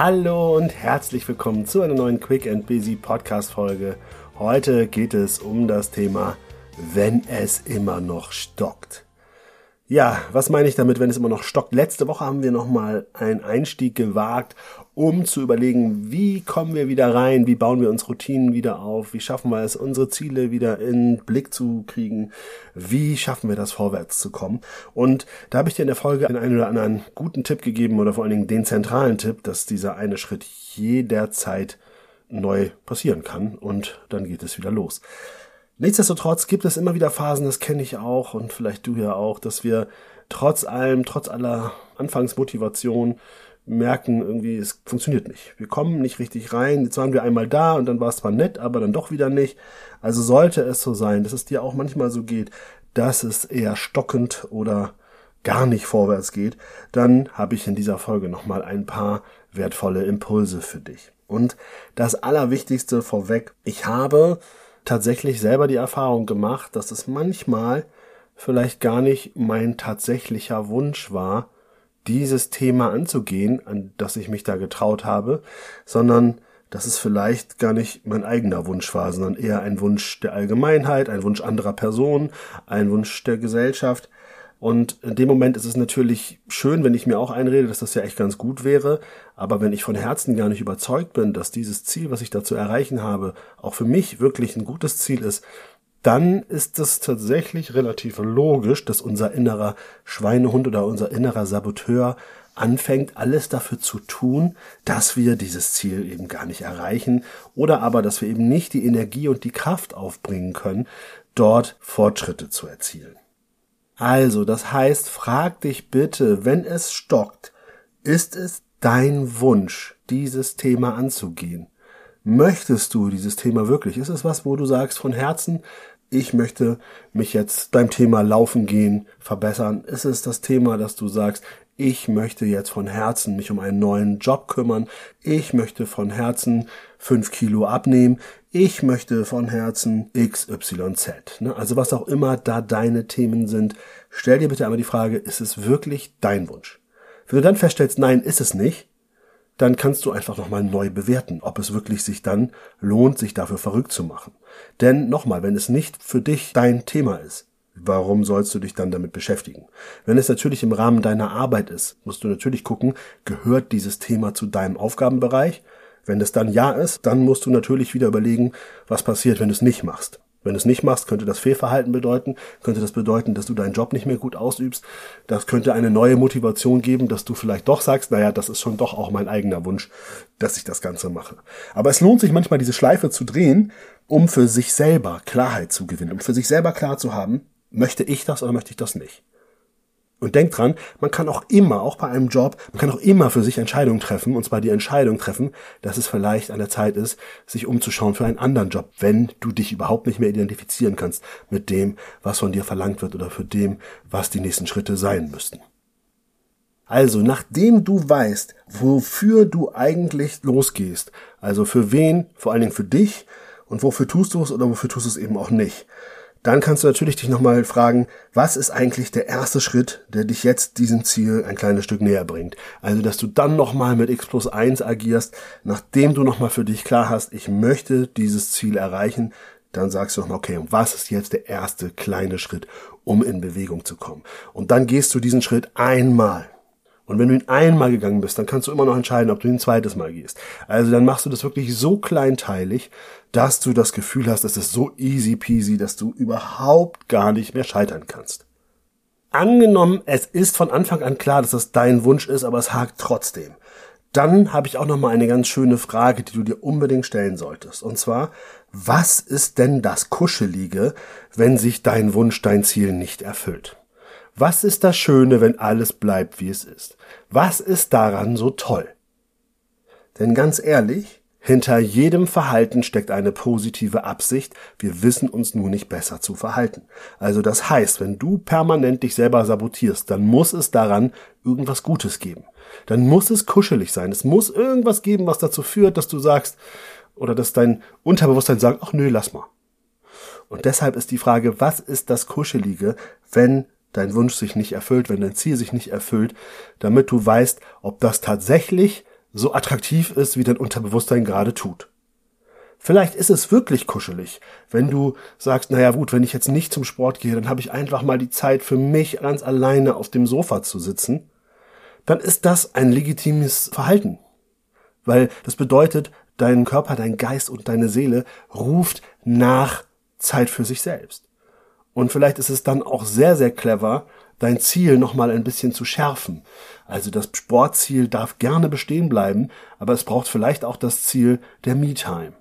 Hallo und herzlich willkommen zu einer neuen Quick and Busy Podcast Folge. Heute geht es um das Thema, wenn es immer noch stockt. Ja, was meine ich damit, wenn es immer noch stockt? Letzte Woche haben wir nochmal einen Einstieg gewagt, um zu überlegen, wie kommen wir wieder rein, wie bauen wir uns Routinen wieder auf, wie schaffen wir es, unsere Ziele wieder in Blick zu kriegen, wie schaffen wir das vorwärts zu kommen. Und da habe ich dir in der Folge den einen oder anderen guten Tipp gegeben oder vor allen Dingen den zentralen Tipp, dass dieser eine Schritt jederzeit neu passieren kann und dann geht es wieder los. Nichtsdestotrotz gibt es immer wieder Phasen, das kenne ich auch und vielleicht du ja auch, dass wir trotz allem, trotz aller Anfangsmotivation merken, irgendwie, es funktioniert nicht. Wir kommen nicht richtig rein. Jetzt waren wir einmal da und dann war es zwar nett, aber dann doch wieder nicht. Also sollte es so sein, dass es dir auch manchmal so geht, dass es eher stockend oder gar nicht vorwärts geht, dann habe ich in dieser Folge nochmal ein paar wertvolle Impulse für dich. Und das Allerwichtigste vorweg, ich habe tatsächlich selber die Erfahrung gemacht, dass es manchmal vielleicht gar nicht mein tatsächlicher Wunsch war, dieses Thema anzugehen, an das ich mich da getraut habe, sondern dass es vielleicht gar nicht mein eigener Wunsch war, sondern eher ein Wunsch der Allgemeinheit, ein Wunsch anderer Personen, ein Wunsch der Gesellschaft, und in dem Moment ist es natürlich schön, wenn ich mir auch einrede, dass das ja echt ganz gut wäre. Aber wenn ich von Herzen gar nicht überzeugt bin, dass dieses Ziel, was ich da zu erreichen habe, auch für mich wirklich ein gutes Ziel ist, dann ist es tatsächlich relativ logisch, dass unser innerer Schweinehund oder unser innerer Saboteur anfängt, alles dafür zu tun, dass wir dieses Ziel eben gar nicht erreichen oder aber, dass wir eben nicht die Energie und die Kraft aufbringen können, dort Fortschritte zu erzielen. Also, das heißt, frag dich bitte, wenn es stockt, ist es dein Wunsch, dieses Thema anzugehen? Möchtest du dieses Thema wirklich? Ist es was, wo du sagst von Herzen, ich möchte mich jetzt beim Thema Laufen gehen verbessern? Ist es das Thema, dass du sagst, ich möchte jetzt von Herzen mich um einen neuen Job kümmern, ich möchte von Herzen fünf Kilo abnehmen, ich möchte von Herzen XYZ. Ne? Also was auch immer da deine Themen sind, stell dir bitte einmal die Frage, ist es wirklich dein Wunsch? Wenn du dann feststellst, nein, ist es nicht, dann kannst du einfach nochmal neu bewerten, ob es wirklich sich dann lohnt, sich dafür verrückt zu machen. Denn nochmal, wenn es nicht für dich dein Thema ist, Warum sollst du dich dann damit beschäftigen? Wenn es natürlich im Rahmen deiner Arbeit ist, musst du natürlich gucken, gehört dieses Thema zu deinem Aufgabenbereich? Wenn es dann ja ist, dann musst du natürlich wieder überlegen, was passiert, wenn du es nicht machst. Wenn du es nicht machst, könnte das Fehlverhalten bedeuten, könnte das bedeuten, dass du deinen Job nicht mehr gut ausübst. Das könnte eine neue Motivation geben, dass du vielleicht doch sagst, naja, das ist schon doch auch mein eigener Wunsch, dass ich das Ganze mache. Aber es lohnt sich manchmal, diese Schleife zu drehen, um für sich selber Klarheit zu gewinnen, um für sich selber klar zu haben, möchte ich das oder möchte ich das nicht? Und denk dran, man kann auch immer, auch bei einem Job, man kann auch immer für sich Entscheidungen treffen, und zwar die Entscheidung treffen, dass es vielleicht an der Zeit ist, sich umzuschauen für einen anderen Job, wenn du dich überhaupt nicht mehr identifizieren kannst mit dem, was von dir verlangt wird oder für dem, was die nächsten Schritte sein müssten. Also, nachdem du weißt, wofür du eigentlich losgehst, also für wen, vor allen Dingen für dich, und wofür tust du es oder wofür tust du es eben auch nicht, dann kannst du natürlich dich nochmal fragen, was ist eigentlich der erste Schritt, der dich jetzt diesem Ziel ein kleines Stück näher bringt. Also, dass du dann nochmal mit X plus 1 agierst, nachdem du nochmal für dich klar hast, ich möchte dieses Ziel erreichen, dann sagst du nochmal, okay, was ist jetzt der erste kleine Schritt, um in Bewegung zu kommen? Und dann gehst du diesen Schritt einmal. Und wenn du ihn einmal gegangen bist, dann kannst du immer noch entscheiden, ob du ihn ein zweites Mal gehst. Also dann machst du das wirklich so kleinteilig, dass du das Gefühl hast, es ist so easy peasy, dass du überhaupt gar nicht mehr scheitern kannst. Angenommen, es ist von Anfang an klar, dass das dein Wunsch ist, aber es hakt trotzdem. Dann habe ich auch noch mal eine ganz schöne Frage, die du dir unbedingt stellen solltest. Und zwar, was ist denn das Kuschelige, wenn sich dein Wunsch, dein Ziel nicht erfüllt? Was ist das Schöne, wenn alles bleibt, wie es ist? Was ist daran so toll? Denn ganz ehrlich, hinter jedem Verhalten steckt eine positive Absicht, wir wissen uns nur nicht besser zu verhalten. Also das heißt, wenn du permanent dich selber sabotierst, dann muss es daran irgendwas Gutes geben. Dann muss es kuschelig sein. Es muss irgendwas geben, was dazu führt, dass du sagst, oder dass dein Unterbewusstsein sagt, ach nö, lass mal. Und deshalb ist die Frage, was ist das Kuschelige, wenn dein Wunsch sich nicht erfüllt, wenn dein Ziel sich nicht erfüllt, damit du weißt, ob das tatsächlich so attraktiv ist, wie dein Unterbewusstsein gerade tut. Vielleicht ist es wirklich kuschelig, wenn du sagst, naja gut, wenn ich jetzt nicht zum Sport gehe, dann habe ich einfach mal die Zeit für mich ganz alleine auf dem Sofa zu sitzen. Dann ist das ein legitimes Verhalten. Weil das bedeutet, dein Körper, dein Geist und deine Seele ruft nach Zeit für sich selbst. Und vielleicht ist es dann auch sehr, sehr clever, dein Ziel nochmal ein bisschen zu schärfen. Also das Sportziel darf gerne bestehen bleiben, aber es braucht vielleicht auch das Ziel der Me-Time.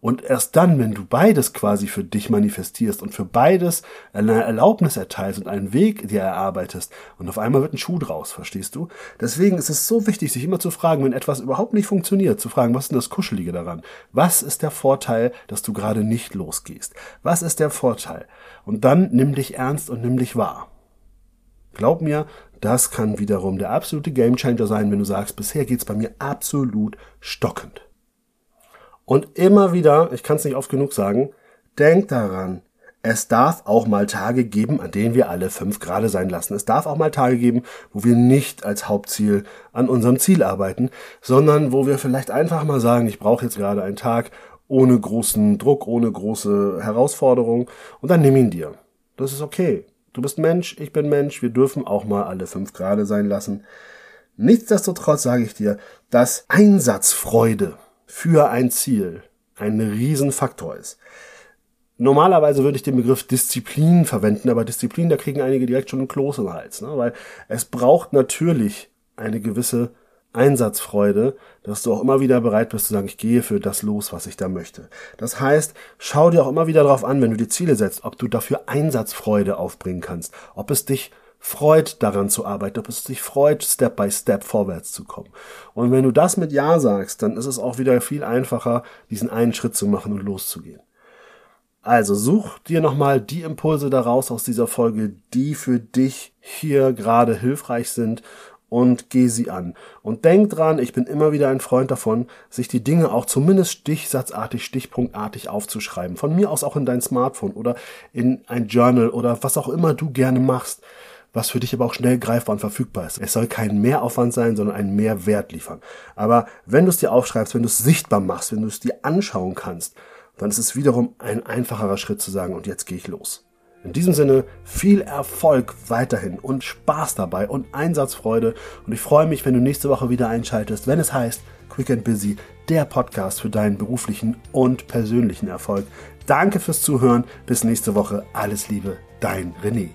Und erst dann, wenn du beides quasi für dich manifestierst und für beides eine Erlaubnis erteilst und einen Weg dir erarbeitest, und auf einmal wird ein Schuh draus, verstehst du? Deswegen ist es so wichtig, sich immer zu fragen, wenn etwas überhaupt nicht funktioniert, zu fragen, was ist denn das Kuschelige daran? Was ist der Vorteil, dass du gerade nicht losgehst? Was ist der Vorteil? Und dann nimm dich ernst und nimm dich wahr. Glaub mir, das kann wiederum der absolute Gamechanger sein, wenn du sagst, bisher geht's bei mir absolut stockend. Und immer wieder, ich kann es nicht oft genug sagen, denk daran, es darf auch mal Tage geben, an denen wir alle fünf Grade sein lassen. Es darf auch mal Tage geben, wo wir nicht als Hauptziel an unserem Ziel arbeiten, sondern wo wir vielleicht einfach mal sagen, ich brauche jetzt gerade einen Tag ohne großen Druck, ohne große Herausforderung und dann nimm ihn dir. Das ist okay. Du bist Mensch, ich bin Mensch, wir dürfen auch mal alle fünf Grade sein lassen. Nichtsdestotrotz sage ich dir, dass Einsatzfreude für ein Ziel ein Riesenfaktor ist. Normalerweise würde ich den Begriff Disziplin verwenden, aber Disziplin, da kriegen einige direkt schon einen Kloß im Hals, ne? weil es braucht natürlich eine gewisse Einsatzfreude, dass du auch immer wieder bereit bist zu sagen, ich gehe für das los, was ich da möchte. Das heißt, schau dir auch immer wieder darauf an, wenn du dir Ziele setzt, ob du dafür Einsatzfreude aufbringen kannst, ob es dich freut, daran zu arbeiten, ob es dich freut, Step by Step vorwärts zu kommen. Und wenn du das mit Ja sagst, dann ist es auch wieder viel einfacher, diesen einen Schritt zu machen und loszugehen. Also such dir nochmal die Impulse daraus aus dieser Folge, die für dich hier gerade hilfreich sind und geh sie an. Und denk dran, ich bin immer wieder ein Freund davon, sich die Dinge auch zumindest stichsatzartig, stichpunktartig aufzuschreiben. Von mir aus auch in dein Smartphone oder in ein Journal oder was auch immer du gerne machst was für dich aber auch schnell greifbar und verfügbar ist. Es soll kein Mehraufwand sein, sondern einen Mehrwert liefern. Aber wenn du es dir aufschreibst, wenn du es sichtbar machst, wenn du es dir anschauen kannst, dann ist es wiederum ein einfacherer Schritt zu sagen, und jetzt gehe ich los. In diesem Sinne viel Erfolg weiterhin und Spaß dabei und Einsatzfreude. Und ich freue mich, wenn du nächste Woche wieder einschaltest, wenn es heißt Quick and Busy, der Podcast für deinen beruflichen und persönlichen Erfolg. Danke fürs Zuhören. Bis nächste Woche. Alles Liebe, dein René.